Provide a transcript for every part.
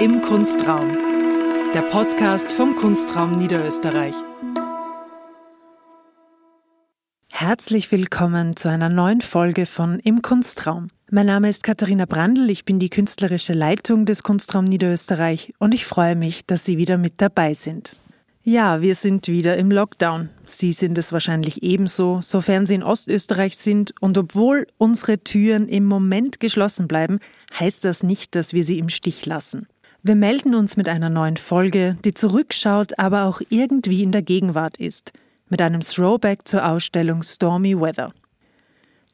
Im Kunstraum, der Podcast vom Kunstraum Niederösterreich. Herzlich willkommen zu einer neuen Folge von Im Kunstraum. Mein Name ist Katharina Brandl, ich bin die künstlerische Leitung des Kunstraum Niederösterreich und ich freue mich, dass Sie wieder mit dabei sind. Ja, wir sind wieder im Lockdown. Sie sind es wahrscheinlich ebenso, sofern Sie in Ostösterreich sind. Und obwohl unsere Türen im Moment geschlossen bleiben, heißt das nicht, dass wir sie im Stich lassen. Wir melden uns mit einer neuen Folge, die zurückschaut, aber auch irgendwie in der Gegenwart ist, mit einem Throwback zur Ausstellung Stormy Weather.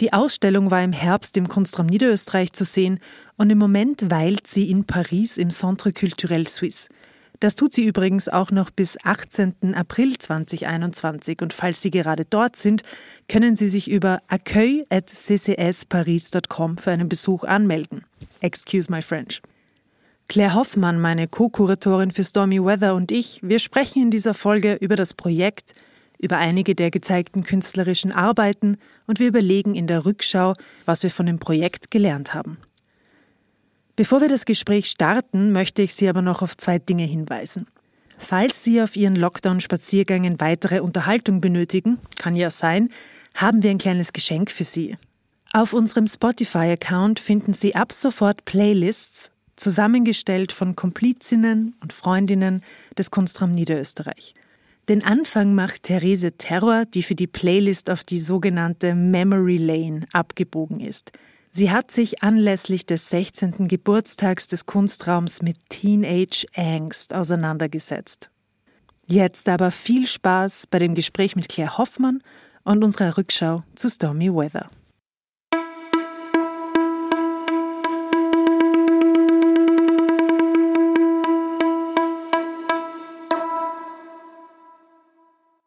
Die Ausstellung war im Herbst im Kunstraum Niederösterreich zu sehen und im Moment weilt sie in Paris im Centre Culturel Suisse – das tut sie übrigens auch noch bis 18. April 2021 und falls Sie gerade dort sind, können Sie sich über accueil.ccsparis.com für einen Besuch anmelden. Excuse my French. Claire Hoffmann, meine Co-Kuratorin für Stormy Weather und ich, wir sprechen in dieser Folge über das Projekt, über einige der gezeigten künstlerischen Arbeiten und wir überlegen in der Rückschau, was wir von dem Projekt gelernt haben. Bevor wir das Gespräch starten, möchte ich Sie aber noch auf zwei Dinge hinweisen. Falls Sie auf Ihren Lockdown-Spaziergängen weitere Unterhaltung benötigen, kann ja sein, haben wir ein kleines Geschenk für Sie. Auf unserem Spotify-Account finden Sie ab sofort Playlists, zusammengestellt von Komplizinnen und Freundinnen des Kunstraum Niederösterreich. Den Anfang macht Therese Terror, die für die Playlist auf die sogenannte Memory Lane abgebogen ist – Sie hat sich anlässlich des 16. Geburtstags des Kunstraums mit Teenage Angst auseinandergesetzt. Jetzt aber viel Spaß bei dem Gespräch mit Claire Hoffmann und unserer Rückschau zu Stormy Weather.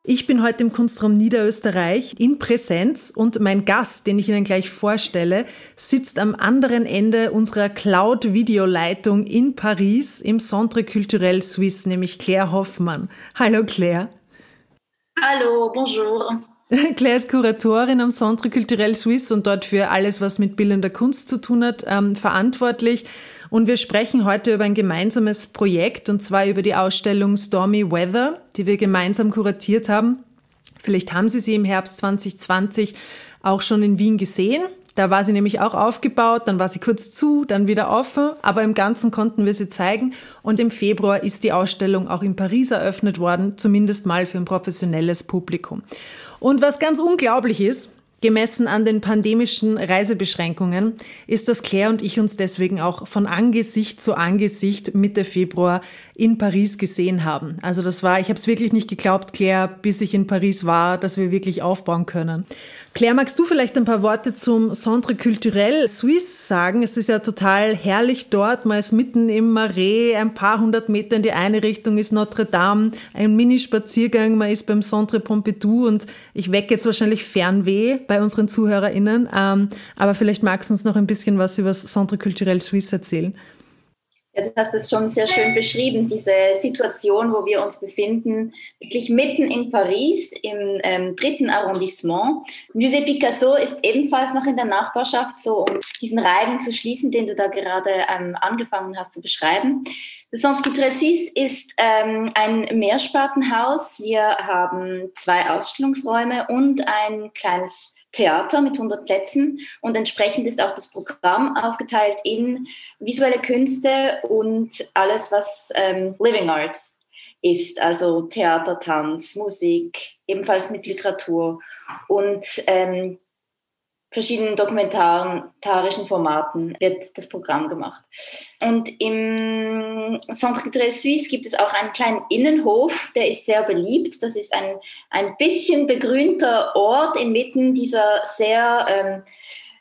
Ich bin heute im Kunstraum Niederösterreich in Präsenz und mein Gast, den ich Ihnen gleich vorstelle, sitzt am anderen Ende unserer Cloud-Videoleitung in Paris im Centre Culturel Suisse, nämlich Claire Hoffmann. Hallo Claire. Hallo, bonjour. Claire ist Kuratorin am Centre Culturel Suisse und dort für alles, was mit bildender Kunst zu tun hat, ähm, verantwortlich. Und wir sprechen heute über ein gemeinsames Projekt und zwar über die Ausstellung Stormy Weather, die wir gemeinsam kuratiert haben. Vielleicht haben Sie sie im Herbst 2020 auch schon in Wien gesehen. Da war sie nämlich auch aufgebaut, dann war sie kurz zu, dann wieder offen, aber im Ganzen konnten wir sie zeigen. Und im Februar ist die Ausstellung auch in Paris eröffnet worden, zumindest mal für ein professionelles Publikum. Und was ganz unglaublich ist, Gemessen an den pandemischen Reisebeschränkungen ist, dass Claire und ich uns deswegen auch von Angesicht zu Angesicht Mitte Februar in Paris gesehen haben. Also das war, ich habe es wirklich nicht geglaubt, Claire, bis ich in Paris war, dass wir wirklich aufbauen können. Claire, magst du vielleicht ein paar Worte zum Centre Culturel Suisse sagen? Es ist ja total herrlich dort. Man ist mitten im Marais, ein paar hundert Meter in die eine Richtung ist Notre Dame, ein Minispaziergang, man ist beim Centre Pompidou und ich wecke jetzt wahrscheinlich Fernweh bei unseren ZuhörerInnen. Ähm, aber vielleicht magst du uns noch ein bisschen was über das Centre Culturel Suisse erzählen. Ja, du hast es schon sehr schön beschrieben, diese Situation, wo wir uns befinden, wirklich mitten in Paris im ähm, dritten Arrondissement. Musée Picasso ist ebenfalls noch in der Nachbarschaft, so um diesen Reigen zu schließen, den du da gerade ähm, angefangen hast zu beschreiben. Das Centre Culturel Suisse ist ähm, ein Mehrspartenhaus. Wir haben zwei Ausstellungsräume und ein kleines Theater mit 100 Plätzen und entsprechend ist auch das Programm aufgeteilt in visuelle Künste und alles, was ähm, Living Arts ist, also Theater, Tanz, Musik, ebenfalls mit Literatur. Und ähm, verschiedenen dokumentarischen Formaten wird das Programm gemacht. Und im Centre Culturel Suisse gibt es auch einen kleinen Innenhof, der ist sehr beliebt. Das ist ein, ein bisschen begrünter Ort inmitten dieser sehr ähm,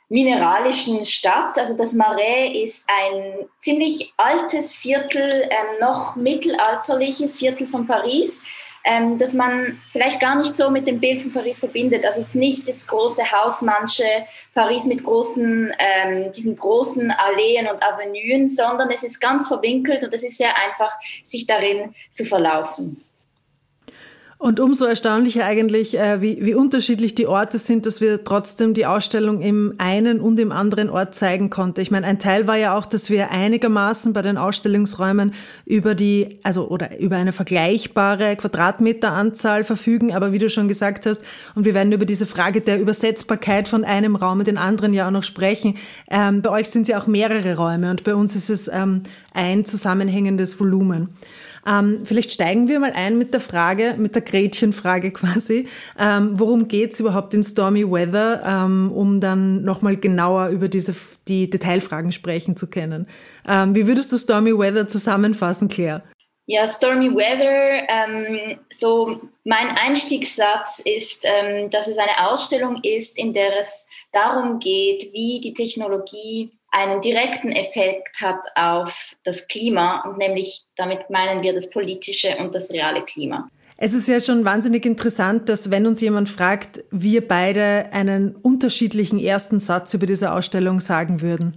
mineralischen Stadt. Also das Marais ist ein ziemlich altes Viertel, ähm, noch mittelalterliches Viertel von Paris ähm, dass man vielleicht gar nicht so mit dem Bild von Paris verbindet. Also es ist nicht das große Hausmannsche Paris mit großen, ähm, diesen großen Alleen und Avenuen, sondern es ist ganz verwinkelt und es ist sehr einfach, sich darin zu verlaufen. Und umso erstaunlicher eigentlich, äh, wie, wie unterschiedlich die Orte sind, dass wir trotzdem die Ausstellung im einen und im anderen Ort zeigen konnten. Ich meine, ein Teil war ja auch, dass wir einigermaßen bei den Ausstellungsräumen über die, also oder über eine vergleichbare Quadratmeteranzahl verfügen. Aber wie du schon gesagt hast, und wir werden über diese Frage der Übersetzbarkeit von einem Raum in den anderen ja auch noch sprechen. Ähm, bei euch sind ja auch mehrere Räume und bei uns ist es ähm, ein zusammenhängendes Volumen. Ähm, vielleicht steigen wir mal ein mit der Frage, mit der Gretchenfrage quasi. Ähm, worum geht's überhaupt in Stormy Weather, ähm, um dann nochmal genauer über diese, die Detailfragen sprechen zu können? Ähm, wie würdest du Stormy Weather zusammenfassen, Claire? Ja, Stormy Weather, ähm, so mein Einstiegssatz ist, ähm, dass es eine Ausstellung ist, in der es darum geht, wie die Technologie einen direkten Effekt hat auf das Klima und nämlich damit meinen wir das politische und das reale Klima. Es ist ja schon wahnsinnig interessant, dass wenn uns jemand fragt, wir beide einen unterschiedlichen ersten Satz über diese Ausstellung sagen würden.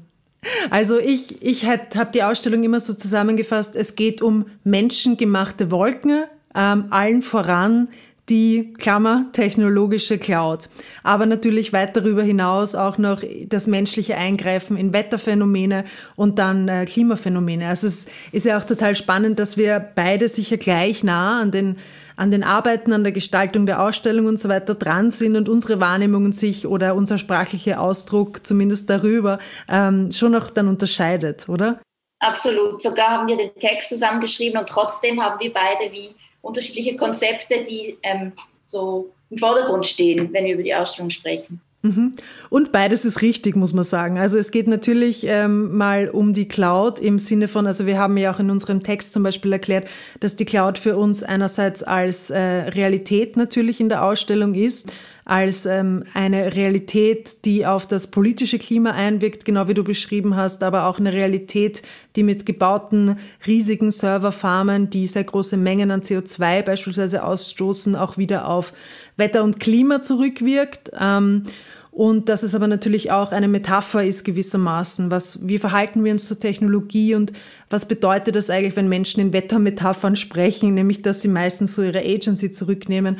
Also ich, ich habe die Ausstellung immer so zusammengefasst, es geht um menschengemachte Wolken, ähm, allen voran die Klammer technologische Cloud. Aber natürlich weit darüber hinaus auch noch das menschliche Eingreifen in Wetterphänomene und dann äh, Klimaphänomene. Also es ist ja auch total spannend, dass wir beide sicher gleich nah an den an den Arbeiten, an der Gestaltung der Ausstellung und so weiter dran sind und unsere Wahrnehmungen sich oder unser sprachlicher Ausdruck zumindest darüber ähm, schon noch dann unterscheidet, oder? Absolut. Sogar haben wir den Text zusammengeschrieben und trotzdem haben wir beide wie unterschiedliche Konzepte, die ähm, so im Vordergrund stehen, wenn wir über die Ausstellung sprechen. Mhm. Und beides ist richtig, muss man sagen. Also es geht natürlich ähm, mal um die Cloud im Sinne von, also wir haben ja auch in unserem Text zum Beispiel erklärt, dass die Cloud für uns einerseits als äh, Realität natürlich in der Ausstellung ist, als ähm, eine Realität, die auf das politische Klima einwirkt, genau wie du beschrieben hast, aber auch eine Realität, die mit gebauten riesigen Serverfarmen, die sehr große Mengen an CO2 beispielsweise ausstoßen, auch wieder auf Wetter und Klima zurückwirkt. Ähm, und dass es aber natürlich auch eine Metapher ist gewissermaßen. Was, wie verhalten wir uns zur Technologie und was bedeutet das eigentlich, wenn Menschen in Wettermetaphern sprechen, nämlich dass sie meistens so ihre Agency zurücknehmen.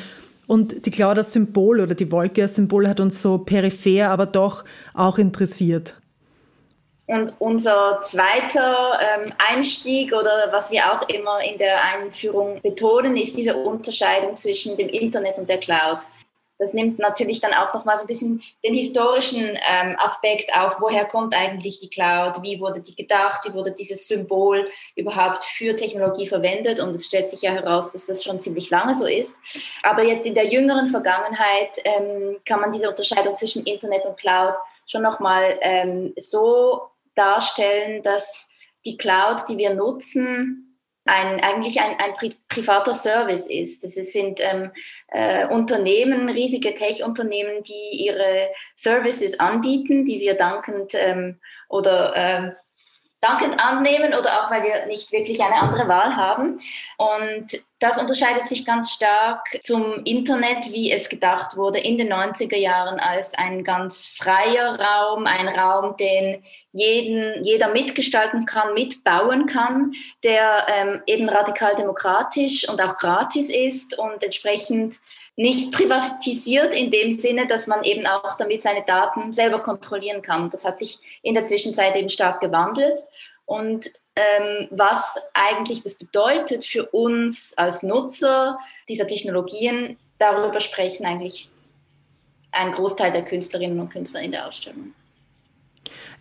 Und die Cloud als Symbol oder die Wolke als Symbol hat uns so peripher, aber doch auch interessiert. Und unser zweiter ähm, Einstieg oder was wir auch immer in der Einführung betonen, ist diese Unterscheidung zwischen dem Internet und der Cloud. Das nimmt natürlich dann auch nochmal so ein bisschen den historischen ähm, Aspekt auf. Woher kommt eigentlich die Cloud? Wie wurde die gedacht? Wie wurde dieses Symbol überhaupt für Technologie verwendet? Und es stellt sich ja heraus, dass das schon ziemlich lange so ist. Aber jetzt in der jüngeren Vergangenheit ähm, kann man diese Unterscheidung zwischen Internet und Cloud schon nochmal ähm, so darstellen, dass die Cloud, die wir nutzen, ein, eigentlich ein, ein pri privater Service ist. Das sind ähm, äh, Unternehmen, riesige Tech-Unternehmen, die ihre Services anbieten, die wir dankend ähm, oder ähm, dankend annehmen oder auch weil wir nicht wirklich eine andere Wahl haben. Und das unterscheidet sich ganz stark zum Internet, wie es gedacht wurde in den 90er Jahren als ein ganz freier Raum, ein Raum, den jeden, jeder mitgestalten kann, mitbauen kann, der ähm, eben radikal demokratisch und auch gratis ist und entsprechend nicht privatisiert in dem Sinne, dass man eben auch damit seine Daten selber kontrollieren kann. Das hat sich in der Zwischenzeit eben stark gewandelt. Und ähm, was eigentlich das bedeutet für uns als Nutzer dieser Technologien, darüber sprechen eigentlich ein Großteil der Künstlerinnen und Künstler in der Ausstellung.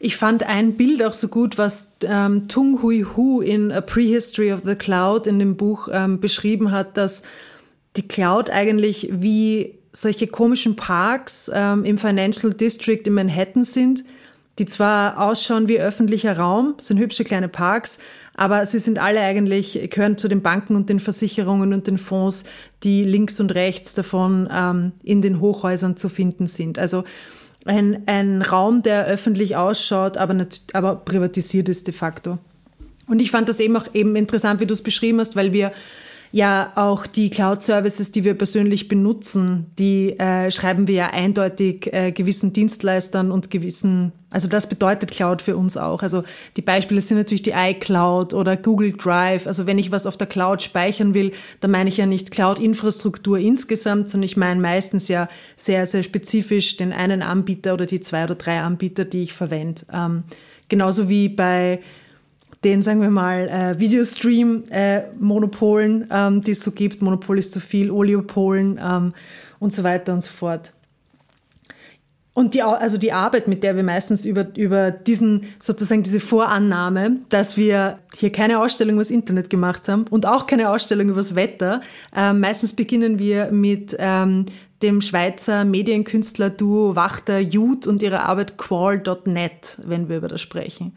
Ich fand ein Bild auch so gut, was ähm, Tung Hui Hu in A Prehistory of the Cloud in dem Buch ähm, beschrieben hat, dass die Cloud eigentlich wie solche komischen Parks ähm, im Financial District in Manhattan sind, die zwar ausschauen wie öffentlicher Raum, sind hübsche kleine Parks, aber sie sind alle eigentlich, gehören zu den Banken und den Versicherungen und den Fonds, die links und rechts davon ähm, in den Hochhäusern zu finden sind. Also ein, ein Raum, der öffentlich ausschaut, aber, nicht, aber privatisiert ist de facto. Und ich fand das eben auch eben interessant, wie du es beschrieben hast, weil wir Ja, auch die Cloud-Services, die wir persönlich benutzen, die äh, schreiben wir ja eindeutig äh, gewissen Dienstleistern und gewissen, also das bedeutet Cloud für uns auch. Also die Beispiele sind natürlich die iCloud oder Google Drive. Also wenn ich was auf der Cloud speichern will, dann meine ich ja nicht Cloud-Infrastruktur insgesamt, sondern ich meine meistens ja sehr, sehr spezifisch den einen Anbieter oder die zwei oder drei Anbieter, die ich verwende. Ähm, genauso wie bei den, sagen wir mal, äh, Videostream-Monopolen, äh, ähm, die es so gibt. Monopol ist zu viel, Oliopolen ähm, und so weiter und so fort. Und die, also die Arbeit, mit der wir meistens über, über diesen, sozusagen diese Vorannahme, dass wir hier keine Ausstellung übers Internet gemacht haben und auch keine Ausstellung übers Wetter, äh, meistens beginnen wir mit ähm, dem Schweizer Medienkünstler-Duo Wachter Jud und ihrer Arbeit Qual.net, wenn wir über das sprechen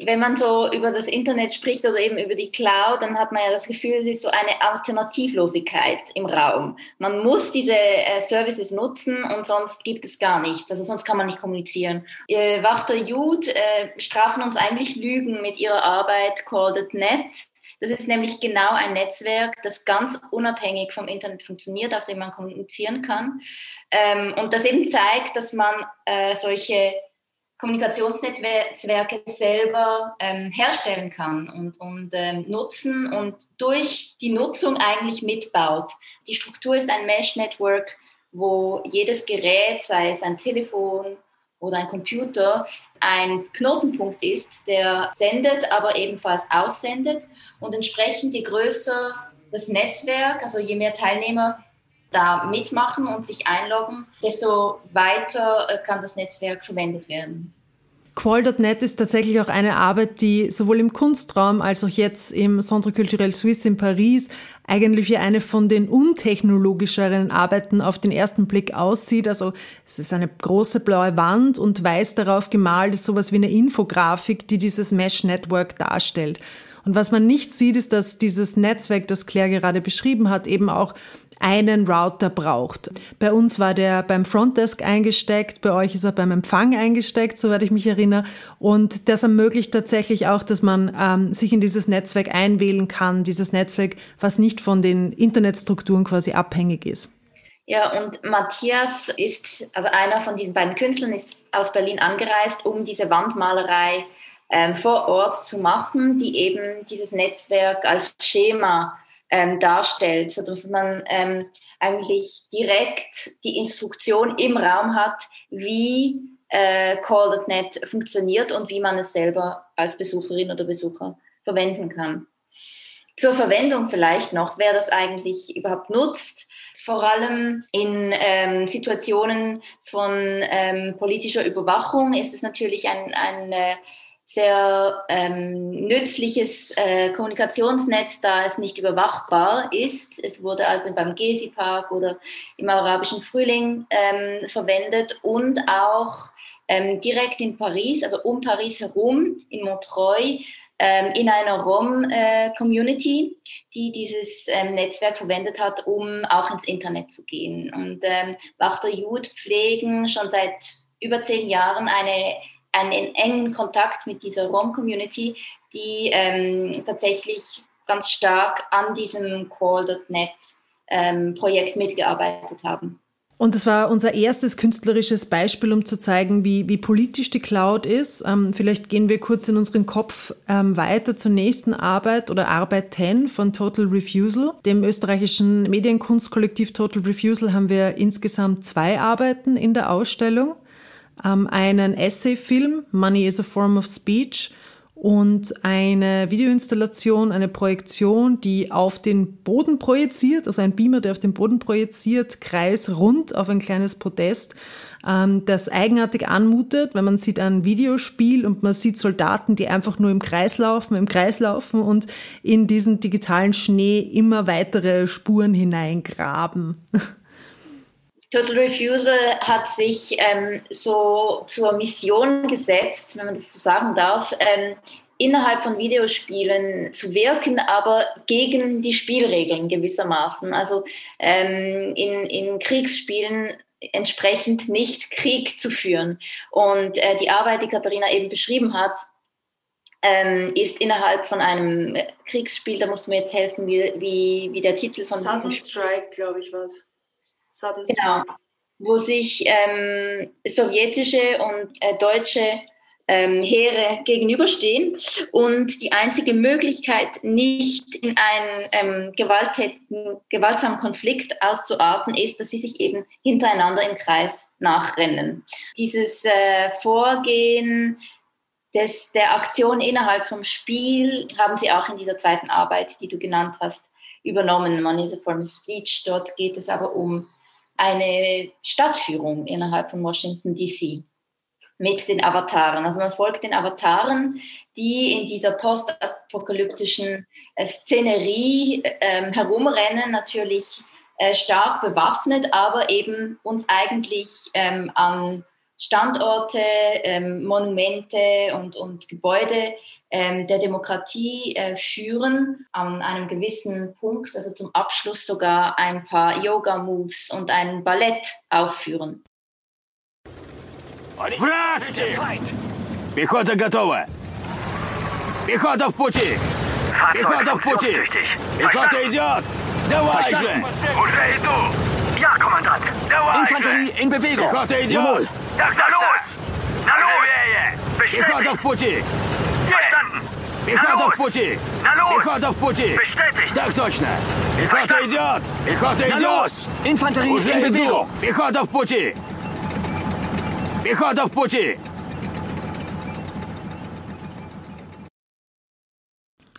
wenn man so über das Internet spricht oder eben über die Cloud, dann hat man ja das Gefühl, es ist so eine Alternativlosigkeit im Raum. Man muss diese äh, Services nutzen und sonst gibt es gar nichts. Also sonst kann man nicht kommunizieren. Äh, Wachter Jude äh, strafen uns eigentlich Lügen mit ihrer Arbeit Called.net. Das ist nämlich genau ein Netzwerk, das ganz unabhängig vom Internet funktioniert, auf dem man kommunizieren kann. Ähm, und das eben zeigt, dass man äh, solche Kommunikationsnetzwerke selber ähm, herstellen kann und, und ähm, nutzen und durch die Nutzung eigentlich mitbaut. Die Struktur ist ein Mesh-Network, wo jedes Gerät, sei es ein Telefon oder ein Computer, ein Knotenpunkt ist, der sendet, aber ebenfalls aussendet. Und entsprechend je größer das Netzwerk, also je mehr Teilnehmer da mitmachen und sich einloggen, desto weiter äh, kann das Netzwerk verwendet werden. Qual.net ist tatsächlich auch eine Arbeit, die sowohl im Kunstraum als auch jetzt im Centre Culturel Suisse in Paris eigentlich wie eine von den untechnologischeren Arbeiten auf den ersten Blick aussieht. Also es ist eine große blaue Wand und weiß darauf gemalt ist sowas wie eine Infografik, die dieses Mesh Network darstellt. Und was man nicht sieht, ist, dass dieses Netzwerk, das Claire gerade beschrieben hat, eben auch einen Router braucht. Bei uns war der beim Frontdesk eingesteckt, bei euch ist er beim Empfang eingesteckt, soweit ich mich erinnere. Und das ermöglicht tatsächlich auch, dass man ähm, sich in dieses Netzwerk einwählen kann, dieses Netzwerk, was nicht von den Internetstrukturen quasi abhängig ist. Ja, und Matthias ist, also einer von diesen beiden Künstlern, ist aus Berlin angereist, um diese Wandmalerei ähm, vor Ort zu machen, die eben dieses Netzwerk als Schema ähm, darstellt, sodass man ähm, eigentlich direkt die Instruktion im Raum hat, wie äh, Call.net funktioniert und wie man es selber als Besucherin oder Besucher verwenden kann. Zur Verwendung vielleicht noch, wer das eigentlich überhaupt nutzt, vor allem in ähm, Situationen von ähm, politischer Überwachung ist es natürlich ein, ein äh, sehr ähm, nützliches äh, Kommunikationsnetz, da es nicht überwachbar ist. Es wurde also beim Gezi-Park oder im arabischen Frühling ähm, verwendet und auch ähm, direkt in Paris, also um Paris herum, in Montreuil, ähm, in einer Rom-Community, äh, die dieses ähm, Netzwerk verwendet hat, um auch ins Internet zu gehen. Und ähm, Wachter Jud pflegen schon seit über zehn Jahren eine einen engen Kontakt mit dieser Rom-Community, die ähm, tatsächlich ganz stark an diesem Call.net ähm, Projekt mitgearbeitet haben. Und das war unser erstes künstlerisches Beispiel, um zu zeigen, wie, wie politisch die Cloud ist. Ähm, vielleicht gehen wir kurz in unseren Kopf ähm, weiter zur nächsten Arbeit oder Arbeit 10 von Total Refusal. Dem österreichischen Medienkunstkollektiv Total Refusal haben wir insgesamt zwei Arbeiten in der Ausstellung ähm, einen Essayfilm, Money is a Form of Speech, und eine Videoinstallation, eine Projektion, die auf den Boden projiziert, also ein Beamer, der auf den Boden projiziert, kreisrund auf ein kleines Podest, ähm, das eigenartig anmutet, wenn man sieht ein Videospiel und man sieht Soldaten, die einfach nur im Kreis laufen, im Kreis laufen und in diesen digitalen Schnee immer weitere Spuren hineingraben. Total Refusal hat sich ähm, so zur Mission gesetzt, wenn man das so sagen darf, ähm, innerhalb von Videospielen zu wirken, aber gegen die Spielregeln gewissermaßen. Also ähm, in, in Kriegsspielen entsprechend nicht Krieg zu führen. Und äh, die Arbeit, die Katharina eben beschrieben hat, ähm, ist innerhalb von einem Kriegsspiel, da musst du mir jetzt helfen, wie, wie, wie der Titel von Sudden Strike, glaube ich, was. Sudden genau, Strike. Wo sich ähm, sowjetische und äh, deutsche ähm, Heere gegenüberstehen und die einzige Möglichkeit, nicht in einen ähm, gewaltsamen Konflikt auszuarten, ist, dass sie sich eben hintereinander im Kreis nachrennen. Dieses äh, Vorgehen des, der Aktion innerhalb vom Spiel haben sie auch in dieser zweiten Arbeit, die du genannt hast, übernommen. Man ist a form of speech. Dort geht es aber um eine Stadtführung innerhalb von Washington DC mit den Avataren. Also man folgt den Avataren, die in dieser postapokalyptischen äh, Szenerie äh, herumrennen, natürlich äh, stark bewaffnet, aber eben uns eigentlich ähm, an Standorte, ähm, Monumente und, und Gebäude ähm, der Demokratie äh, führen, an einem gewissen Punkt, also zum Abschluss sogar ein paar Yoga-Moves und ein Ballett aufführen. Враг! Пехота готова! Пехота в пути! Пехота в пути! Пехота идет! Давай же! Уже иду! Ja, Kommandant! Infanterie in Bewegung! Пехота идет! Jawohl! Так, на los! На los! Пехота в пути! Verstanden! Пехота в пути! На los! Пехота в пути! Bestätigt! Так точно! Пехота идет! Пехота идет! Infanterie in! Bewegung! Пехота в пути! Пехота в пути!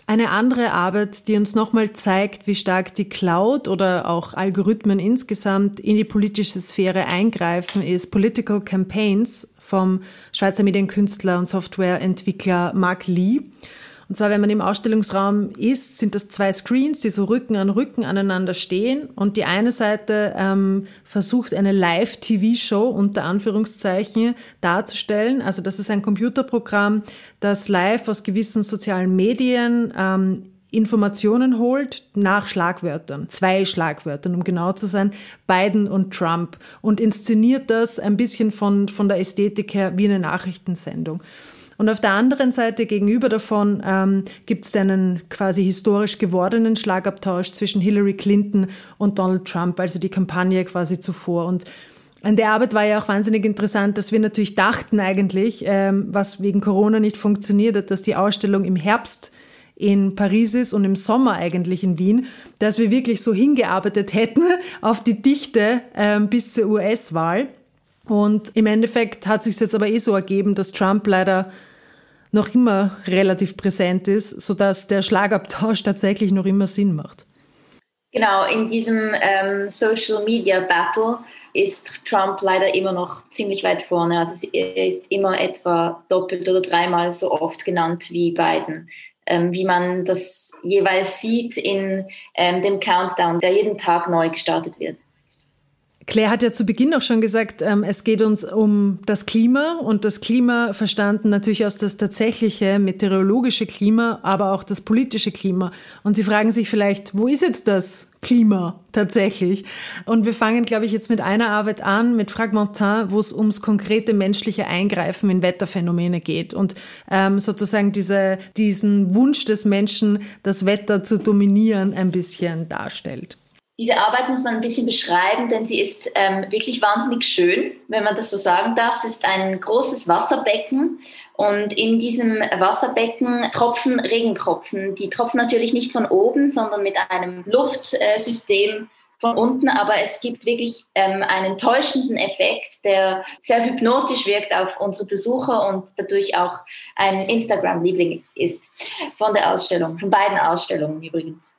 Eine andere Arbeit, die uns nochmal zeigt, wie stark die Cloud oder auch Algorithmen insgesamt in die politische Sphäre eingreifen, ist Political Campaigns vom Schweizer Medienkünstler und Softwareentwickler Mark Lee. Und zwar, wenn man im Ausstellungsraum ist, sind das zwei Screens, die so Rücken an Rücken aneinander stehen. Und die eine Seite ähm, versucht, eine Live-TV-Show unter Anführungszeichen darzustellen. Also das ist ein Computerprogramm, das live aus gewissen sozialen Medien ähm, Informationen holt nach Schlagwörtern, zwei Schlagwörtern, um genau zu sein, Biden und Trump und inszeniert das ein bisschen von, von der Ästhetik her wie eine Nachrichtensendung. Und auf der anderen Seite gegenüber davon ähm, gibt es einen quasi historisch gewordenen Schlagabtausch zwischen Hillary Clinton und Donald Trump, also die Kampagne quasi zuvor. Und an der Arbeit war ja auch wahnsinnig interessant, dass wir natürlich dachten eigentlich, ähm, was wegen Corona nicht funktioniert hat, dass die Ausstellung im Herbst in Paris ist und im Sommer eigentlich in Wien, dass wir wirklich so hingearbeitet hätten auf die Dichte ähm, bis zur US-Wahl. Und im Endeffekt hat sich jetzt aber eh so ergeben, dass Trump leider noch immer relativ präsent ist, sodass der Schlagabtausch tatsächlich noch immer Sinn macht. Genau, in diesem ähm, Social Media Battle ist Trump leider immer noch ziemlich weit vorne. Also er ist immer etwa doppelt oder dreimal so oft genannt wie Biden. Ähm, wie man das jeweils sieht in ähm, dem Countdown, der jeden Tag neu gestartet wird. Claire hat ja zu Beginn auch schon gesagt, ähm, es geht uns um das Klima und das Klima verstanden natürlich als das tatsächliche meteorologische Klima, aber auch das politische Klima. Und Sie fragen sich vielleicht, wo ist jetzt das Klima tatsächlich? Und wir fangen, glaube ich, jetzt mit einer Arbeit an, mit Fragmentin, wo es ums konkrete menschliche Eingreifen in Wetterphänomene geht und ähm, sozusagen diese, diesen Wunsch des Menschen, das Wetter zu dominieren, ein bisschen darstellt. Diese Arbeit muss man ein bisschen beschreiben, denn sie ist ähm, wirklich wahnsinnig schön, wenn man das so sagen darf. Es ist ein großes Wasserbecken und in diesem Wasserbecken tropfen Regentropfen. Die tropfen natürlich nicht von oben, sondern mit einem Luftsystem von unten, aber es gibt wirklich ähm, einen täuschenden Effekt, der sehr hypnotisch wirkt auf unsere Besucher und dadurch auch ein Instagram-Liebling ist von der Ausstellung, von beiden Ausstellungen übrigens.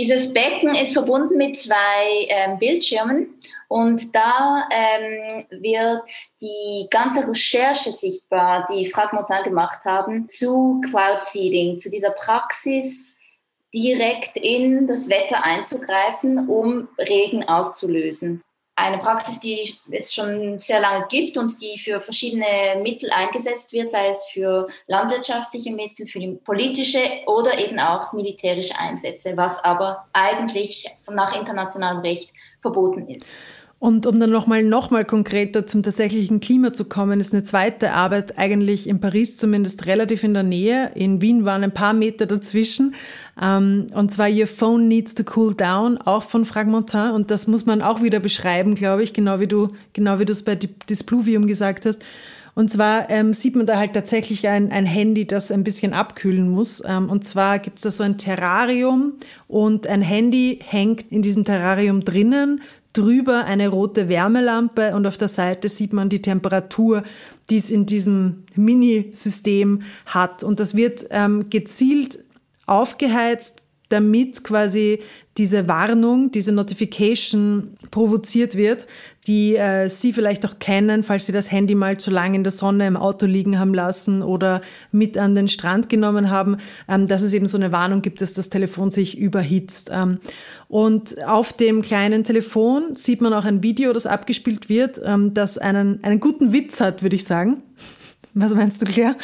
Dieses Becken ist verbunden mit zwei ähm, Bildschirmen und da ähm, wird die ganze Recherche sichtbar, die Fragmentar gemacht haben, zu Cloud Seeding, zu dieser Praxis, direkt in das Wetter einzugreifen, um Regen auszulösen eine Praxis, die es schon sehr lange gibt und die für verschiedene Mittel eingesetzt wird, sei es für landwirtschaftliche Mittel, für politische oder eben auch militärische Einsätze, was aber eigentlich nach internationalem Recht verboten ist. Und um dann nochmal noch mal konkreter zum tatsächlichen Klima zu kommen, ist eine zweite Arbeit eigentlich in Paris zumindest relativ in der Nähe. In Wien waren ein paar Meter dazwischen. Ähm, und zwar Your Phone Needs to Cool Down, auch von Fragmentin. Und das muss man auch wieder beschreiben, glaube ich, genau wie du, genau wie du es bei Displuvium gesagt hast. Und zwar ähm, sieht man da halt tatsächlich ein, ein Handy, das ein bisschen abkühlen muss. Ähm, und zwar gibt es da so ein Terrarium und ein Handy hängt in diesem Terrarium drinnen, drüber eine rote Wärmelampe und auf der Seite sieht man die Temperatur, die es in diesem Mini-System hat. Und das wird ähm, gezielt aufgeheizt, damit quasi diese Warnung, diese Notification provoziert wird, die äh, Sie vielleicht auch kennen, falls Sie das Handy mal zu lange in der Sonne im Auto liegen haben lassen oder mit an den Strand genommen haben, ähm, dass es eben so eine Warnung gibt, dass das Telefon sich überhitzt. Ähm, und auf dem kleinen Telefon sieht man auch ein Video, das abgespielt wird, ähm, das einen, einen guten Witz hat, würde ich sagen. Was meinst du, Claire?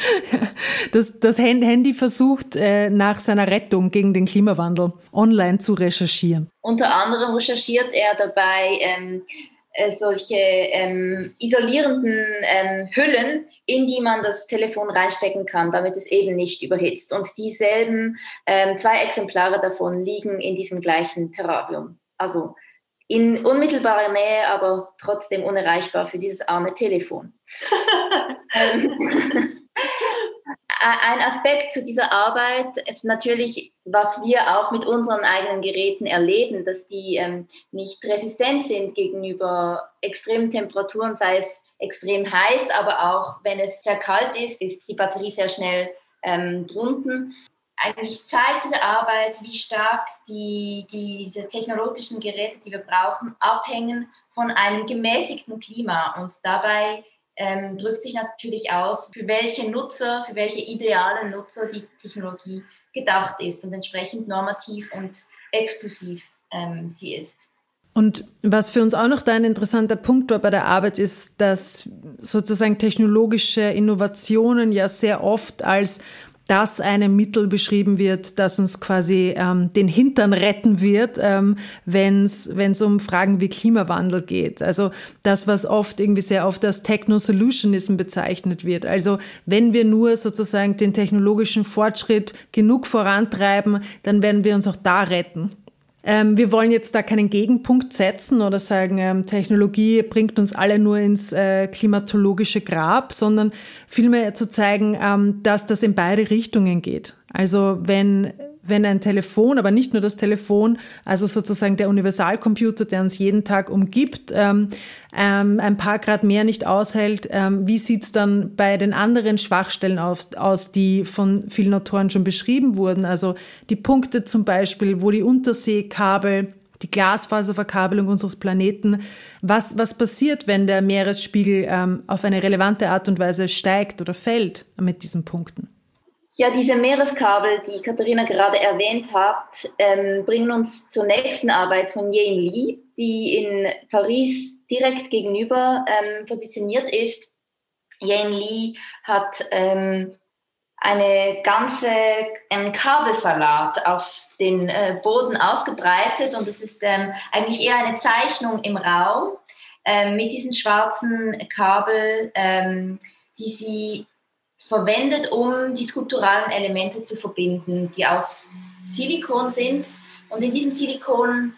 Das, das Handy versucht äh, nach seiner Rettung gegen den Klimawandel online zu recherchieren. Unter anderem recherchiert er dabei ähm, äh, solche ähm, isolierenden ähm, Hüllen, in die man das Telefon reinstecken kann, damit es eben nicht überhitzt. Und dieselben ähm, zwei Exemplare davon liegen in diesem gleichen Terrarium. Also in unmittelbarer Nähe, aber trotzdem unerreichbar für dieses arme Telefon. Ein Aspekt zu dieser Arbeit ist natürlich, was wir auch mit unseren eigenen Geräten erleben, dass die ähm, nicht resistent sind gegenüber extremen Temperaturen, sei es extrem heiß, aber auch wenn es sehr kalt ist, ist die Batterie sehr schnell ähm, drunten eigentlich zeigt diese Arbeit, wie stark die, die, diese technologischen Geräte, die wir brauchen, abhängen von einem gemäßigten Klima. Und dabei ähm, drückt sich natürlich aus, für welche Nutzer, für welche idealen Nutzer die Technologie gedacht ist und entsprechend normativ und exklusiv ähm, sie ist. Und was für uns auch noch da ein interessanter Punkt war bei der Arbeit ist, dass sozusagen technologische Innovationen ja sehr oft als dass ein Mittel beschrieben wird, das uns quasi ähm, den Hintern retten wird, ähm, wenn es um Fragen wie Klimawandel geht. Also das, was oft irgendwie sehr oft als Techno-Solutionism bezeichnet wird. Also wenn wir nur sozusagen den technologischen Fortschritt genug vorantreiben, dann werden wir uns auch da retten. Ähm, wir wollen jetzt da keinen Gegenpunkt setzen oder sagen, ähm, Technologie bringt uns alle nur ins äh, klimatologische Grab, sondern vielmehr zu zeigen, ähm, dass das in beide Richtungen geht. Also wenn wenn ein Telefon, aber nicht nur das Telefon, also sozusagen der Universalcomputer, der uns jeden Tag umgibt, ähm, ähm, ein paar Grad mehr nicht aushält, ähm, wie sieht's dann bei den anderen Schwachstellen aus, aus, die von vielen Autoren schon beschrieben wurden? Also die Punkte zum Beispiel, wo die Unterseekabel die Glasfaserverkabelung unseres Planeten. Was, was passiert, wenn der Meeresspiegel ähm, auf eine relevante Art und Weise steigt oder fällt mit diesen Punkten? Ja, diese Meereskabel, die Katharina gerade erwähnt hat, ähm, bringen uns zur nächsten Arbeit von Yen Li, die in Paris direkt gegenüber ähm, positioniert ist. Yen Li hat ähm, eine ganze einen Kabelsalat auf den äh, Boden ausgebreitet und es ist ähm, eigentlich eher eine Zeichnung im Raum äh, mit diesen schwarzen Kabel, ähm, die sie verwendet, um die skulpturalen Elemente zu verbinden, die aus Silikon sind. Und in diesen Silikonobjekten,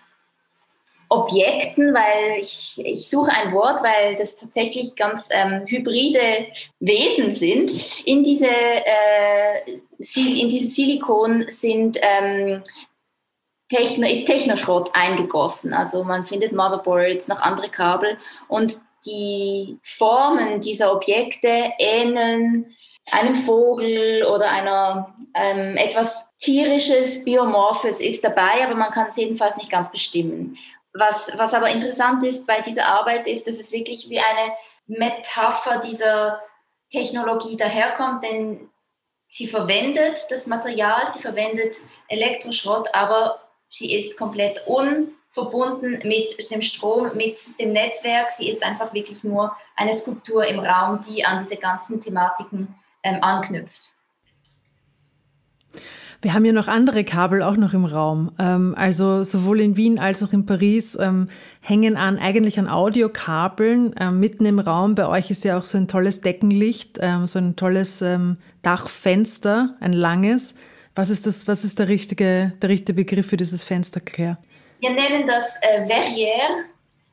weil ich, ich suche ein Wort, weil das tatsächlich ganz ähm, hybride Wesen sind, in diese, äh, in diese Silikon sind ähm, Techno, ist Technoschrott eingegossen. Also man findet Motherboards, noch andere Kabel und die Formen dieser Objekte ähneln einem Vogel oder einer ähm, etwas tierisches, biomorphes ist dabei, aber man kann es jedenfalls nicht ganz bestimmen. Was, was aber interessant ist bei dieser Arbeit ist, dass es wirklich wie eine Metapher dieser Technologie daherkommt, denn sie verwendet das Material, sie verwendet Elektroschrott, aber sie ist komplett unverbunden mit dem Strom, mit dem Netzwerk. Sie ist einfach wirklich nur eine Skulptur im Raum, die an diese ganzen Thematiken ähm, anknüpft. Wir haben ja noch andere Kabel auch noch im Raum. Ähm, also sowohl in Wien als auch in Paris ähm, hängen an eigentlich an Audiokabeln ähm, mitten im Raum. Bei euch ist ja auch so ein tolles Deckenlicht, so ein tolles Dachfenster, ein langes. Was ist das? Was ist der richtige, der richtige Begriff für dieses Fenster, Claire? Wir nennen das äh, Verrière.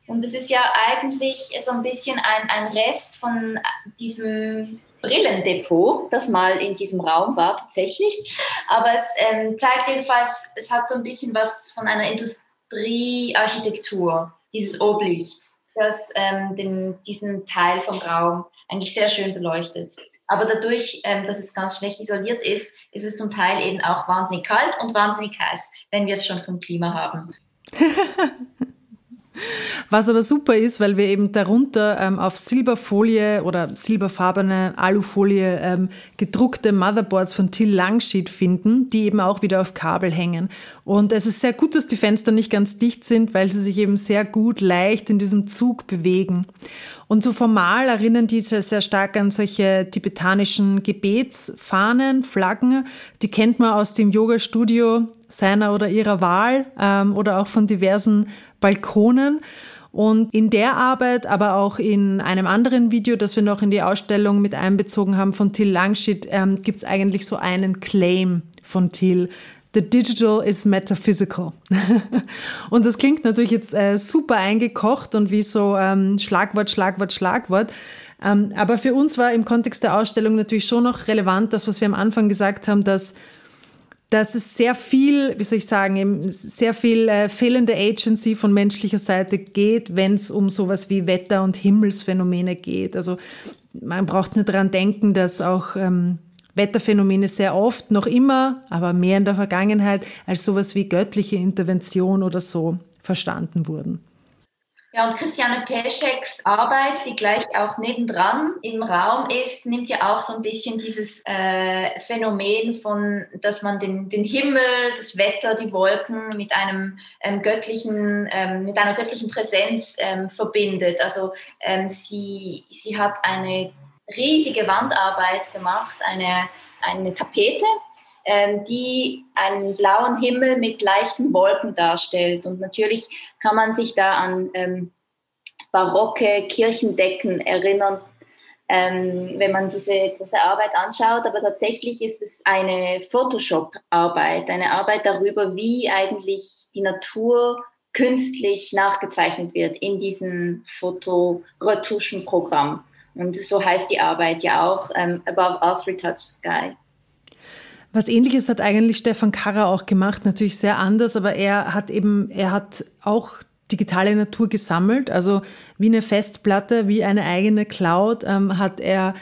Und es ist ja eigentlich so ein bisschen ein, ein Rest von diesem Brillendepot, das mal in diesem Raum war tatsächlich. Aber es ähm, zeigt jedenfalls, es hat so ein bisschen was von einer Industriearchitektur, dieses Oblicht, das ähm, den, diesen Teil vom Raum eigentlich sehr schön beleuchtet. Aber dadurch, ähm, dass es ganz schlecht isoliert ist, ist es zum Teil eben auch wahnsinnig kalt und wahnsinnig heiß, wenn wir es schon vom Klima haben. Was aber super ist, weil wir eben darunter ähm, auf Silberfolie oder silberfarbene Alufolie ähm, gedruckte Motherboards von Till Langsheet finden, die eben auch wieder auf Kabel hängen. Und es ist sehr gut, dass die Fenster nicht ganz dicht sind, weil sie sich eben sehr gut leicht in diesem Zug bewegen. Und so formal erinnern diese sehr stark an solche tibetanischen Gebetsfahnen, Flaggen. Die kennt man aus dem Yoga-Studio seiner oder ihrer Wahl ähm, oder auch von diversen Balkonen. Und in der Arbeit, aber auch in einem anderen Video, das wir noch in die Ausstellung mit einbezogen haben von Till Langshit, ähm, gibt es eigentlich so einen Claim von Till. The digital is metaphysical. und das klingt natürlich jetzt äh, super eingekocht und wie so ähm, Schlagwort, Schlagwort, Schlagwort. Ähm, aber für uns war im Kontext der Ausstellung natürlich schon noch relevant, das, was wir am Anfang gesagt haben, dass dass es sehr viel, wie soll ich sagen, sehr viel äh, fehlende Agency von menschlicher Seite geht, wenn es um sowas wie Wetter- und Himmelsphänomene geht. Also man braucht nur daran denken, dass auch ähm, Wetterphänomene sehr oft, noch immer, aber mehr in der Vergangenheit, als sowas wie göttliche Intervention oder so verstanden wurden. Ja, und Christiane Pescheks Arbeit, die gleich auch nebendran im Raum ist, nimmt ja auch so ein bisschen dieses äh, Phänomen von, dass man den, den Himmel, das Wetter, die Wolken mit einem ähm, göttlichen, ähm, mit einer göttlichen Präsenz ähm, verbindet. Also ähm, sie, sie hat eine riesige Wandarbeit gemacht, eine, eine Tapete, die einen blauen Himmel mit leichten Wolken darstellt. Und natürlich kann man sich da an ähm, barocke Kirchendecken erinnern, ähm, wenn man diese große Arbeit anschaut. Aber tatsächlich ist es eine Photoshop-Arbeit, eine Arbeit darüber, wie eigentlich die Natur künstlich nachgezeichnet wird in diesem Fotoretuschenprogramm. Und so heißt die Arbeit ja auch, ähm, Above Us Retouched Sky. Was ähnliches hat eigentlich Stefan Karrer auch gemacht, natürlich sehr anders, aber er hat eben, er hat auch digitale Natur gesammelt, also wie eine Festplatte, wie eine eigene Cloud, ähm, hat er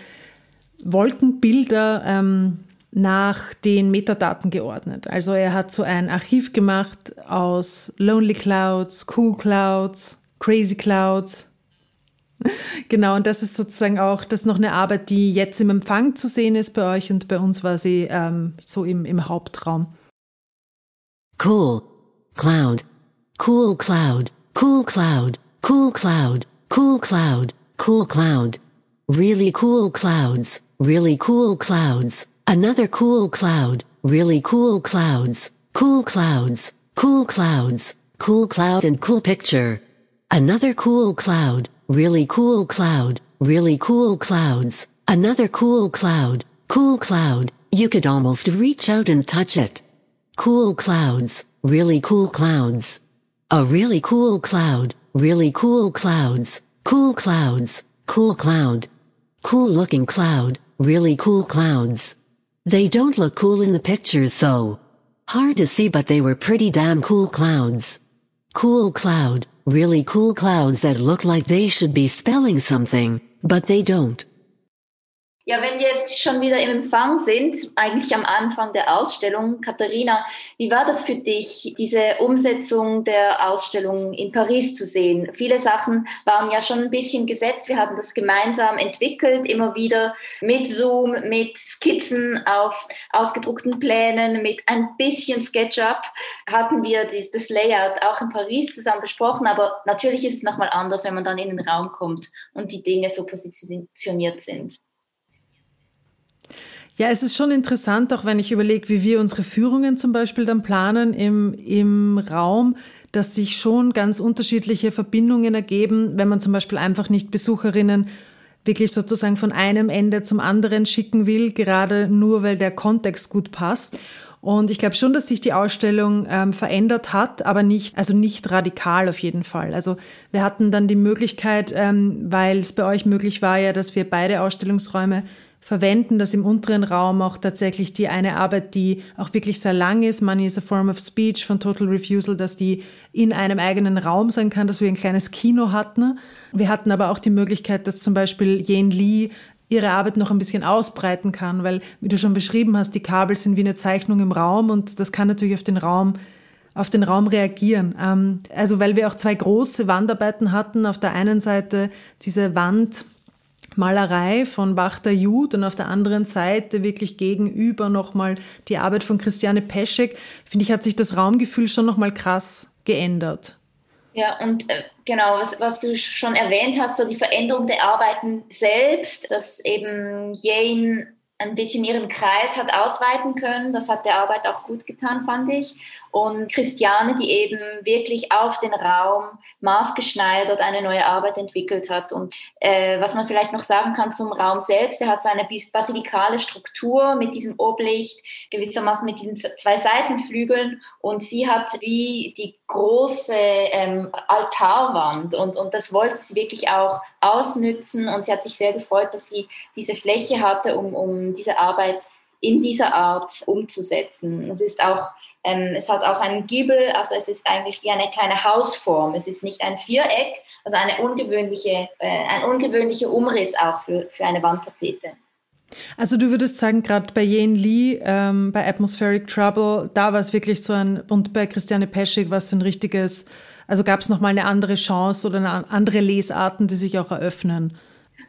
Wolkenbilder ähm, nach den Metadaten geordnet. Also er hat so ein Archiv gemacht aus Lonely Clouds, Cool Clouds, Crazy Clouds, Genau, und das ist sozusagen auch, das ist noch eine Arbeit, die jetzt im Empfang zu sehen ist bei euch und bei uns war sie ähm, so im, im Hauptraum. Cool. Cloud. Cool cloud. Cool cloud. Cool cloud. Cool cloud. Cool cloud. Really cool clouds. Really cool clouds. Another cool cloud. Really cool clouds. Cool clouds. Cool clouds. Cool cloud and cool picture. Another cool cloud. Really cool cloud, really cool clouds, another cool cloud, cool cloud, you could almost reach out and touch it. Cool clouds, really cool clouds. A really cool cloud, really cool clouds, cool clouds, cool cloud. Cool looking cloud, really cool clouds. They don't look cool in the pictures though. Hard to see but they were pretty damn cool clouds. Cool cloud, really cool clouds that look like they should be spelling something, but they don't. Ja, wenn wir jetzt schon wieder im Empfang sind, eigentlich am Anfang der Ausstellung, Katharina, wie war das für dich, diese Umsetzung der Ausstellung in Paris zu sehen? Viele Sachen waren ja schon ein bisschen gesetzt. Wir haben das gemeinsam entwickelt, immer wieder mit Zoom, mit Skizzen auf ausgedruckten Plänen, mit ein bisschen SketchUp hatten wir das Layout auch in Paris zusammen besprochen. Aber natürlich ist es nochmal anders, wenn man dann in den Raum kommt und die Dinge so positioniert sind. Ja, es ist schon interessant, auch wenn ich überlege, wie wir unsere Führungen zum Beispiel dann planen im, im Raum, dass sich schon ganz unterschiedliche Verbindungen ergeben, wenn man zum Beispiel einfach nicht Besucherinnen wirklich sozusagen von einem Ende zum anderen schicken will, gerade nur weil der Kontext gut passt. Und ich glaube schon, dass sich die Ausstellung ähm, verändert hat, aber nicht, also nicht radikal auf jeden Fall. Also wir hatten dann die Möglichkeit, ähm, weil es bei euch möglich war ja, dass wir beide Ausstellungsräume verwenden, dass im unteren Raum auch tatsächlich die eine Arbeit, die auch wirklich sehr lang ist, Money is a Form of Speech von Total Refusal, dass die in einem eigenen Raum sein kann, dass wir ein kleines Kino hatten. Wir hatten aber auch die Möglichkeit, dass zum Beispiel Jen Lee ihre Arbeit noch ein bisschen ausbreiten kann, weil, wie du schon beschrieben hast, die Kabel sind wie eine Zeichnung im Raum und das kann natürlich auf den Raum auf den Raum reagieren. Ähm, also weil wir auch zwei große Wandarbeiten hatten. Auf der einen Seite diese Wand Malerei von Wachter Jud und auf der anderen Seite wirklich gegenüber nochmal die Arbeit von Christiane Peschek, finde ich, hat sich das Raumgefühl schon nochmal krass geändert. Ja, und äh, genau, was, was du schon erwähnt hast, so die Veränderung der Arbeiten selbst, dass eben Jane ein bisschen ihren Kreis hat ausweiten können. Das hat der Arbeit auch gut getan, fand ich. Und Christiane, die eben wirklich auf den Raum maßgeschneidert eine neue Arbeit entwickelt hat. Und äh, was man vielleicht noch sagen kann zum Raum selbst, der hat so eine basilikale Struktur mit diesem Oblicht, gewissermaßen mit diesen zwei Seitenflügeln. Und sie hat wie die große ähm, Altarwand und, und das wollte sie wirklich auch ausnützen. Und sie hat sich sehr gefreut, dass sie diese Fläche hatte, um, um diese Arbeit in dieser Art umzusetzen. Es ist auch ähm, es hat auch einen Giebel, also es ist eigentlich wie eine kleine Hausform. Es ist nicht ein Viereck, also eine ungewöhnliche, äh, ein ungewöhnlicher Umriss auch für, für eine Wandtapete. Also du würdest sagen, gerade bei Yen Lee, ähm, bei Atmospheric Trouble, da war es wirklich so ein, und bei Christiane Peschig war es so ein richtiges, also gab es nochmal eine andere Chance oder eine andere Lesarten, die sich auch eröffnen?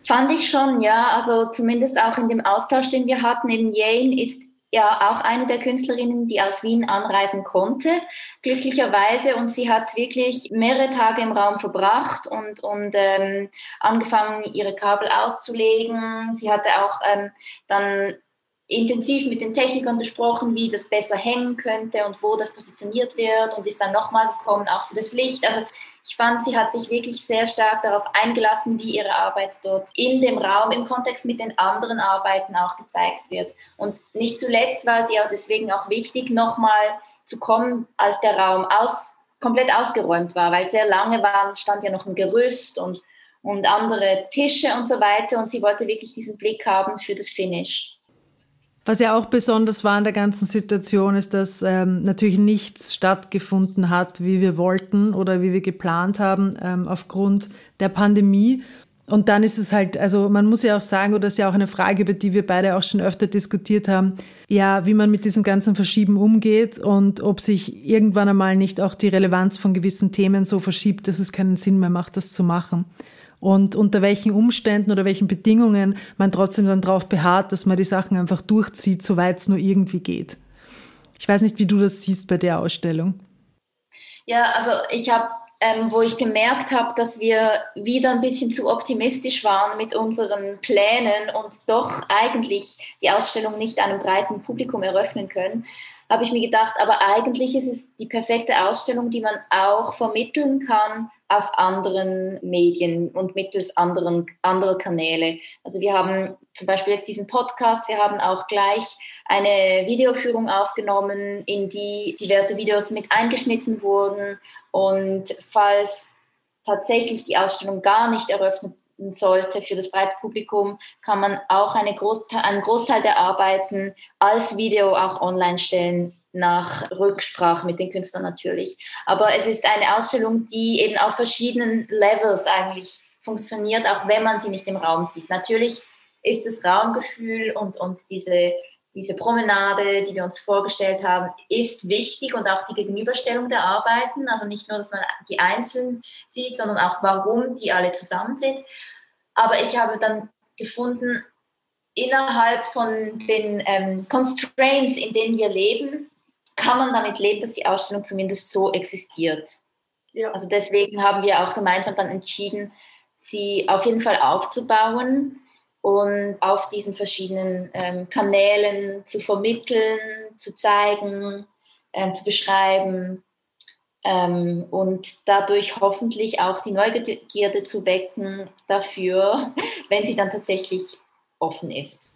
Fand ich schon, ja. Also zumindest auch in dem Austausch, den wir hatten. Eben Jane ist ja auch eine der Künstlerinnen, die aus Wien anreisen konnte, glücklicherweise. Und sie hat wirklich mehrere Tage im Raum verbracht und, und ähm, angefangen, ihre Kabel auszulegen. Sie hatte auch ähm, dann intensiv mit den Technikern besprochen, wie das besser hängen könnte und wo das positioniert wird und ist dann nochmal gekommen, auch für das Licht. Also ich fand, sie hat sich wirklich sehr stark darauf eingelassen, wie ihre Arbeit dort in dem Raum im Kontext mit den anderen Arbeiten auch gezeigt wird. Und nicht zuletzt war sie auch deswegen auch wichtig, nochmal zu kommen, als der Raum aus, komplett ausgeräumt war, weil sehr lange waren, stand ja noch ein Gerüst und, und andere Tische und so weiter. Und sie wollte wirklich diesen Blick haben für das Finish. Was ja auch besonders war in der ganzen Situation, ist, dass ähm, natürlich nichts stattgefunden hat, wie wir wollten oder wie wir geplant haben, ähm, aufgrund der Pandemie. Und dann ist es halt, also man muss ja auch sagen, oder ist ja auch eine Frage, über die wir beide auch schon öfter diskutiert haben, ja, wie man mit diesem ganzen Verschieben umgeht und ob sich irgendwann einmal nicht auch die Relevanz von gewissen Themen so verschiebt, dass es keinen Sinn mehr macht, das zu machen und unter welchen Umständen oder welchen Bedingungen man trotzdem dann darauf beharrt, dass man die Sachen einfach durchzieht, soweit es nur irgendwie geht. Ich weiß nicht, wie du das siehst bei der Ausstellung. Ja, also ich habe, ähm, wo ich gemerkt habe, dass wir wieder ein bisschen zu optimistisch waren mit unseren Plänen und doch eigentlich die Ausstellung nicht einem breiten Publikum eröffnen können, habe ich mir gedacht, aber eigentlich ist es die perfekte Ausstellung, die man auch vermitteln kann auf anderen Medien und mittels anderen, anderer Kanäle. Also wir haben zum Beispiel jetzt diesen Podcast, wir haben auch gleich eine Videoführung aufgenommen, in die diverse Videos mit eingeschnitten wurden. Und falls tatsächlich die Ausstellung gar nicht eröffnet sollte für das breite Publikum, kann man auch eine Großteil, einen Großteil der Arbeiten als Video auch online stellen nach Rücksprache mit den Künstlern natürlich. Aber es ist eine Ausstellung, die eben auf verschiedenen Levels eigentlich funktioniert, auch wenn man sie nicht im Raum sieht. Natürlich ist das Raumgefühl und, und diese, diese Promenade, die wir uns vorgestellt haben, ist wichtig und auch die Gegenüberstellung der Arbeiten. Also nicht nur, dass man die einzeln sieht, sondern auch, warum die alle zusammen sind. Aber ich habe dann gefunden, innerhalb von den ähm, Constraints, in denen wir leben, kann man damit leben, dass die Ausstellung zumindest so existiert. Ja. Also deswegen haben wir auch gemeinsam dann entschieden, sie auf jeden Fall aufzubauen. und auf diesen verschiedenen ähm, Kanälen zu vermitteln, zu zeigen, ähm, zu beschreiben ähm, und dadurch hoffentlich auch die Neugierde zu wecken dafür, wenn sie dann tatsächlich offen ist.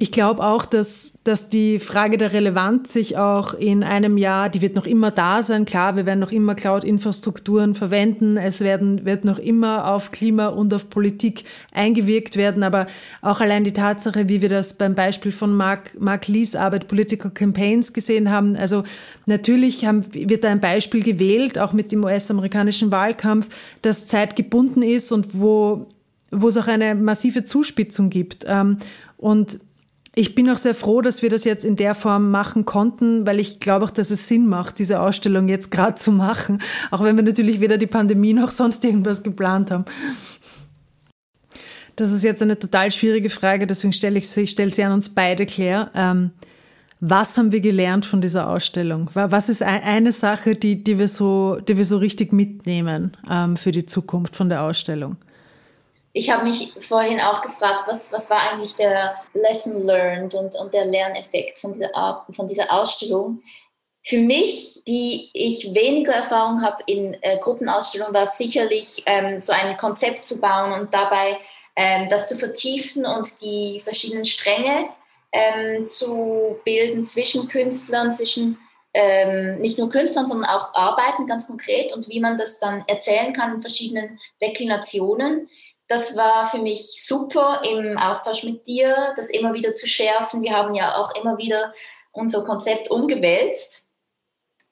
Ich glaube auch, dass, dass die Frage der Relevanz sich auch in einem Jahr, die wird noch immer da sein. Klar, wir werden noch immer Cloud-Infrastrukturen verwenden. Es werden, wird noch immer auf Klima und auf Politik eingewirkt werden. Aber auch allein die Tatsache, wie wir das beim Beispiel von Mark, Mark Lees Arbeit Political Campaigns gesehen haben. Also natürlich haben, wird da ein Beispiel gewählt, auch mit dem US-amerikanischen Wahlkampf, das zeitgebunden ist und wo wo es auch eine massive Zuspitzung gibt. Ähm, und ich bin auch sehr froh, dass wir das jetzt in der Form machen konnten, weil ich glaube auch, dass es Sinn macht, diese Ausstellung jetzt gerade zu machen, auch wenn wir natürlich weder die Pandemie noch sonst irgendwas geplant haben. Das ist jetzt eine total schwierige Frage, deswegen stelle ich sie, ich stelle sie an uns beide, Claire. Ähm, was haben wir gelernt von dieser Ausstellung? Was ist eine Sache, die, die, wir, so, die wir so richtig mitnehmen ähm, für die Zukunft von der Ausstellung? Ich habe mich vorhin auch gefragt, was, was war eigentlich der Lesson Learned und, und der Lerneffekt von dieser, von dieser Ausstellung. Für mich, die ich weniger Erfahrung habe in äh, Gruppenausstellungen, war sicherlich ähm, so ein Konzept zu bauen und dabei ähm, das zu vertiefen und die verschiedenen Stränge ähm, zu bilden zwischen Künstlern, zwischen ähm, nicht nur Künstlern, sondern auch Arbeiten ganz konkret und wie man das dann erzählen kann in verschiedenen Deklinationen. Das war für mich super im Austausch mit dir, das immer wieder zu schärfen. Wir haben ja auch immer wieder unser Konzept umgewälzt.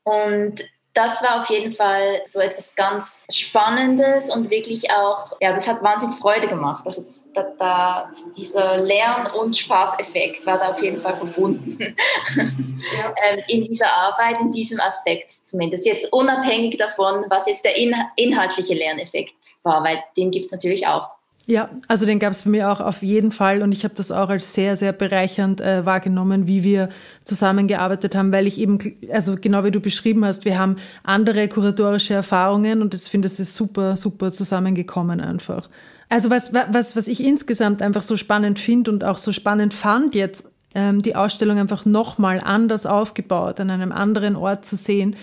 Und das war auf jeden Fall so etwas ganz Spannendes und wirklich auch, ja, das hat wahnsinnig Freude gemacht. Also das, da, da, dieser Lern- und Spaßeffekt war da auf jeden Fall verbunden ja. ähm, in dieser Arbeit, in diesem Aspekt zumindest. Jetzt unabhängig davon, was jetzt der in, inhaltliche Lerneffekt war, weil den gibt es natürlich auch. Ja, also den gab es bei mir auch auf jeden Fall und ich habe das auch als sehr, sehr bereichernd äh, wahrgenommen, wie wir zusammengearbeitet haben, weil ich eben, also genau wie du beschrieben hast, wir haben andere kuratorische Erfahrungen und ich finde, es ist super, super zusammengekommen einfach. Also was, was, was ich insgesamt einfach so spannend finde und auch so spannend fand jetzt, ähm, die Ausstellung einfach nochmal anders aufgebaut, an einem anderen Ort zu sehen,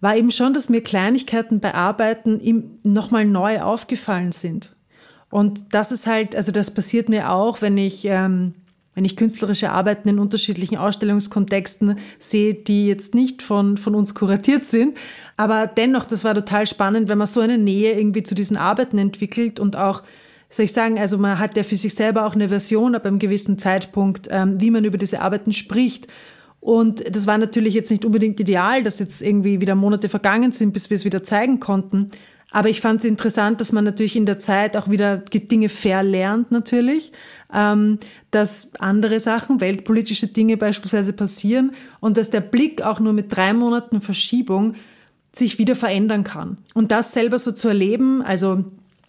war eben schon, dass mir Kleinigkeiten bei Arbeiten nochmal neu aufgefallen sind. Und das ist halt, also das passiert mir auch, wenn ich, ähm, wenn ich künstlerische Arbeiten in unterschiedlichen Ausstellungskontexten sehe, die jetzt nicht von, von uns kuratiert sind. Aber dennoch, das war total spannend, wenn man so eine Nähe irgendwie zu diesen Arbeiten entwickelt und auch, soll ich sagen, also man hat ja für sich selber auch eine Version ab einem gewissen Zeitpunkt, ähm, wie man über diese Arbeiten spricht. Und das war natürlich jetzt nicht unbedingt ideal, dass jetzt irgendwie wieder Monate vergangen sind, bis wir es wieder zeigen konnten. Aber ich fand es interessant, dass man natürlich in der Zeit auch wieder Dinge verlernt natürlich, ähm, dass andere Sachen, weltpolitische Dinge beispielsweise passieren und dass der Blick auch nur mit drei Monaten Verschiebung sich wieder verändern kann. Und das selber so zu erleben, also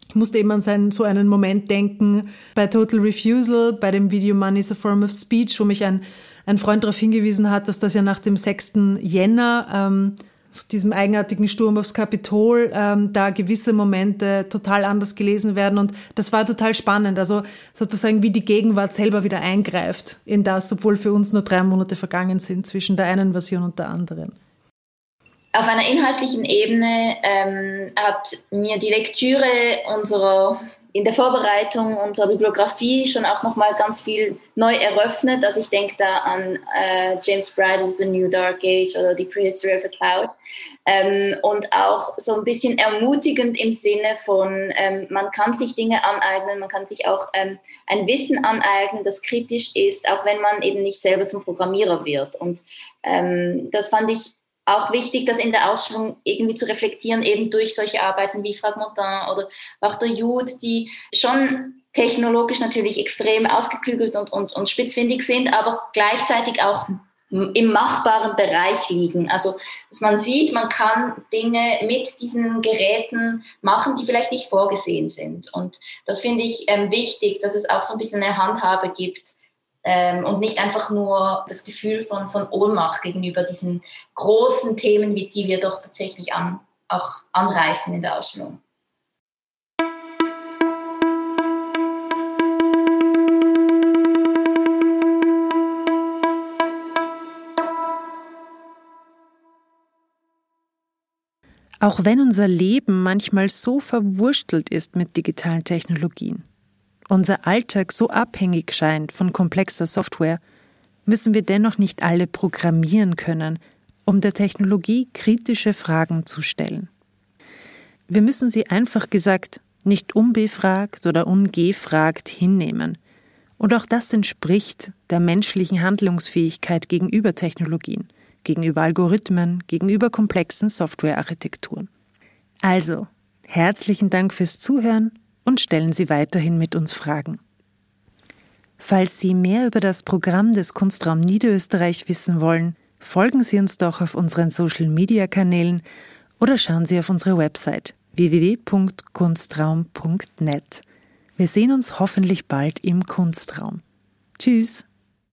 ich musste eben an seinen, so einen Moment denken bei Total Refusal, bei dem Video Money is a Form of Speech, wo mich ein, ein Freund darauf hingewiesen hat, dass das ja nach dem 6. Jänner ähm, diesem eigenartigen Sturm aufs Kapitol ähm, da gewisse Momente total anders gelesen werden. Und das war total spannend. Also sozusagen, wie die Gegenwart selber wieder eingreift in das, obwohl für uns nur drei Monate vergangen sind zwischen der einen Version und der anderen. Auf einer inhaltlichen Ebene ähm, hat mir die Lektüre unserer in der Vorbereitung unserer Bibliografie schon auch nochmal ganz viel neu eröffnet. Also ich denke da an äh, James Bridles The New Dark Age oder The Prehistory of a Cloud. Ähm, und auch so ein bisschen ermutigend im Sinne von, ähm, man kann sich Dinge aneignen, man kann sich auch ähm, ein Wissen aneignen, das kritisch ist, auch wenn man eben nicht selber zum Programmierer wird. Und ähm, das fand ich auch wichtig, das in der Ausstellung irgendwie zu reflektieren, eben durch solche Arbeiten wie Fragmentin oder Walter Jude, die schon technologisch natürlich extrem ausgeklügelt und, und, und spitzfindig sind, aber gleichzeitig auch im machbaren Bereich liegen. Also, dass man sieht, man kann Dinge mit diesen Geräten machen, die vielleicht nicht vorgesehen sind. Und das finde ich ähm, wichtig, dass es auch so ein bisschen eine Handhabe gibt, ähm, und nicht einfach nur das Gefühl von, von Ohnmacht gegenüber diesen großen Themen, mit die wir doch tatsächlich an, auch anreißen in der Ausstellung. Auch wenn unser Leben manchmal so verwurstelt ist mit digitalen Technologien unser Alltag so abhängig scheint von komplexer Software, müssen wir dennoch nicht alle programmieren können, um der Technologie kritische Fragen zu stellen. Wir müssen sie einfach gesagt nicht unbefragt oder ungefragt hinnehmen. Und auch das entspricht der menschlichen Handlungsfähigkeit gegenüber Technologien, gegenüber Algorithmen, gegenüber komplexen Softwarearchitekturen. Also, herzlichen Dank fürs Zuhören und stellen Sie weiterhin mit uns Fragen. Falls Sie mehr über das Programm des Kunstraum Niederösterreich wissen wollen, folgen Sie uns doch auf unseren Social-Media-Kanälen oder schauen Sie auf unsere Website www.kunstraum.net. Wir sehen uns hoffentlich bald im Kunstraum. Tschüss!